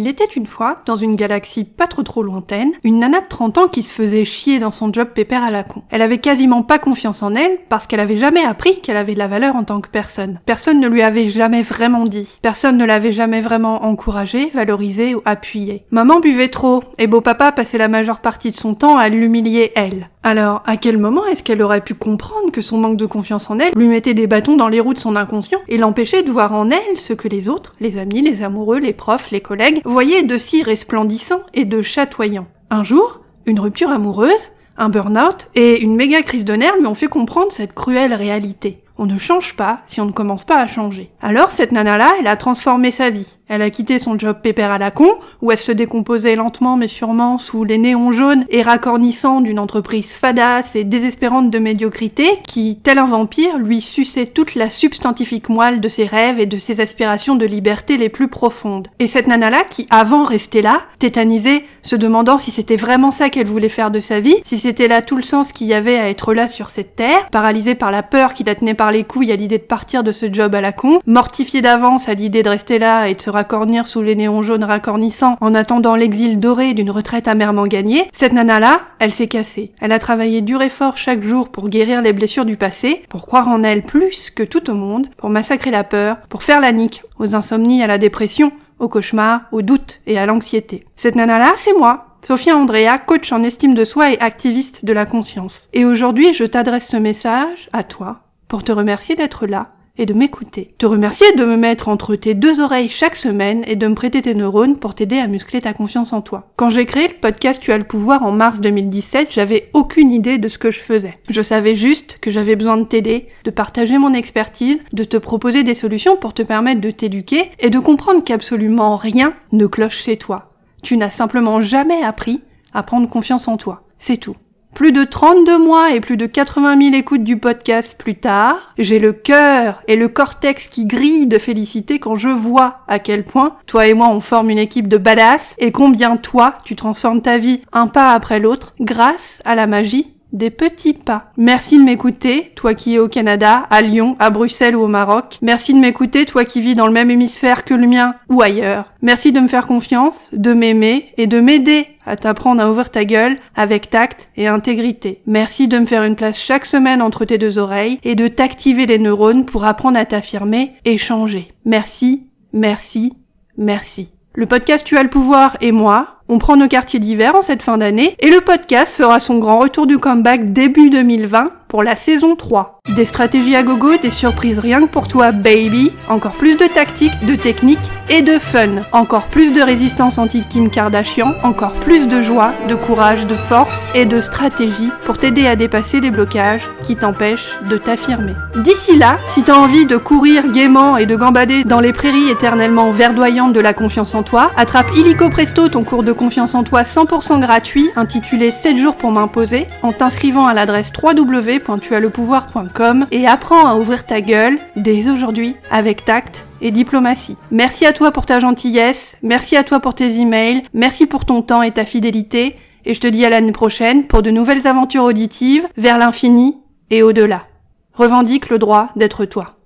Il était une fois, dans une galaxie pas trop trop lointaine, une nana de 30 ans qui se faisait chier dans son job pépère à la con. Elle avait quasiment pas confiance en elle parce qu'elle avait jamais appris qu'elle avait de la valeur en tant que personne. Personne ne lui avait jamais vraiment dit. Personne ne l'avait jamais vraiment encouragée, valorisée ou appuyée. Maman buvait trop et beau papa passait la majeure partie de son temps à l'humilier elle. Alors, à quel moment est-ce qu'elle aurait pu comprendre que son manque de confiance en elle lui mettait des bâtons dans les roues de son inconscient et l'empêchait de voir en elle ce que les autres, les amis, les amoureux, les profs, les collègues, voyaient de si resplendissant et de chatoyant Un jour, une rupture amoureuse, un burn-out et une méga crise de nerfs lui ont fait comprendre cette cruelle réalité. On ne change pas si on ne commence pas à changer. Alors cette nana-là, elle a transformé sa vie. Elle a quitté son job pépère à la con, où elle se décomposait lentement mais sûrement sous les néons jaunes et racornissants d'une entreprise fadasse et désespérante de médiocrité qui, tel un vampire, lui suçait toute la substantifique moelle de ses rêves et de ses aspirations de liberté les plus profondes. Et cette nana-là, qui avant restait là, tétanisée, se demandant si c'était vraiment ça qu'elle voulait faire de sa vie, si c'était là tout le sens qu'il y avait à être là sur cette terre, paralysée par la peur qui la tenait par les couilles à l'idée de partir de ce job à la con, mortifiée d'avance à l'idée de rester là et de se raccornir sous les néons jaunes racornissants en attendant l'exil doré d'une retraite amèrement gagnée, cette nana-là, elle s'est cassée. Elle a travaillé dur et fort chaque jour pour guérir les blessures du passé, pour croire en elle plus que tout au monde, pour massacrer la peur, pour faire la nique aux insomnies, à la dépression, aux cauchemars, aux doutes et à l'anxiété. Cette nana-là, c'est moi. Sophia Andrea, coach en estime de soi et activiste de la conscience. Et aujourd'hui, je t'adresse ce message à toi pour te remercier d'être là et de m'écouter. Te remercier de me mettre entre tes deux oreilles chaque semaine et de me prêter tes neurones pour t'aider à muscler ta confiance en toi. Quand j'ai créé le podcast Tu as le pouvoir en mars 2017, j'avais aucune idée de ce que je faisais. Je savais juste que j'avais besoin de t'aider, de partager mon expertise, de te proposer des solutions pour te permettre de t'éduquer et de comprendre qu'absolument rien ne cloche chez toi. Tu n'as simplement jamais appris à prendre confiance en toi. C'est tout. Plus de 32 mois et plus de 80 000 écoutes du podcast plus tard, j'ai le cœur et le cortex qui grillent de félicité quand je vois à quel point toi et moi on forme une équipe de badass et combien toi tu transformes ta vie un pas après l'autre grâce à la magie des petits pas. Merci de m'écouter, toi qui es au Canada, à Lyon, à Bruxelles ou au Maroc. Merci de m'écouter, toi qui vis dans le même hémisphère que le mien ou ailleurs. Merci de me faire confiance, de m'aimer et de m'aider à t'apprendre à ouvrir ta gueule avec tact et intégrité. Merci de me faire une place chaque semaine entre tes deux oreilles et de t'activer les neurones pour apprendre à t'affirmer et changer. Merci, merci, merci. Le podcast Tu as le pouvoir et moi, on prend nos quartiers d'hiver en cette fin d'année et le podcast fera son grand retour du comeback début 2020 pour la saison 3. Des stratégies à gogo, des surprises rien que pour toi, baby. Encore plus de tactiques, de techniques et de fun. Encore plus de résistance anti-Kim Kardashian. Encore plus de joie, de courage, de force et de stratégie pour t'aider à dépasser les blocages qui t'empêchent de t'affirmer. D'ici là, si t'as envie de courir gaiement et de gambader dans les prairies éternellement verdoyantes de la confiance en toi, attrape illico presto ton cours de confiance en toi 100% gratuit intitulé 7 jours pour m'imposer en t'inscrivant à l'adresse www.tuaslepouvoir.com et apprends à ouvrir ta gueule dès aujourd'hui avec tact et diplomatie. Merci à toi pour ta gentillesse, merci à toi pour tes emails, merci pour ton temps et ta fidélité, et je te dis à l'année prochaine pour de nouvelles aventures auditives vers l'infini et au-delà. Revendique le droit d'être toi.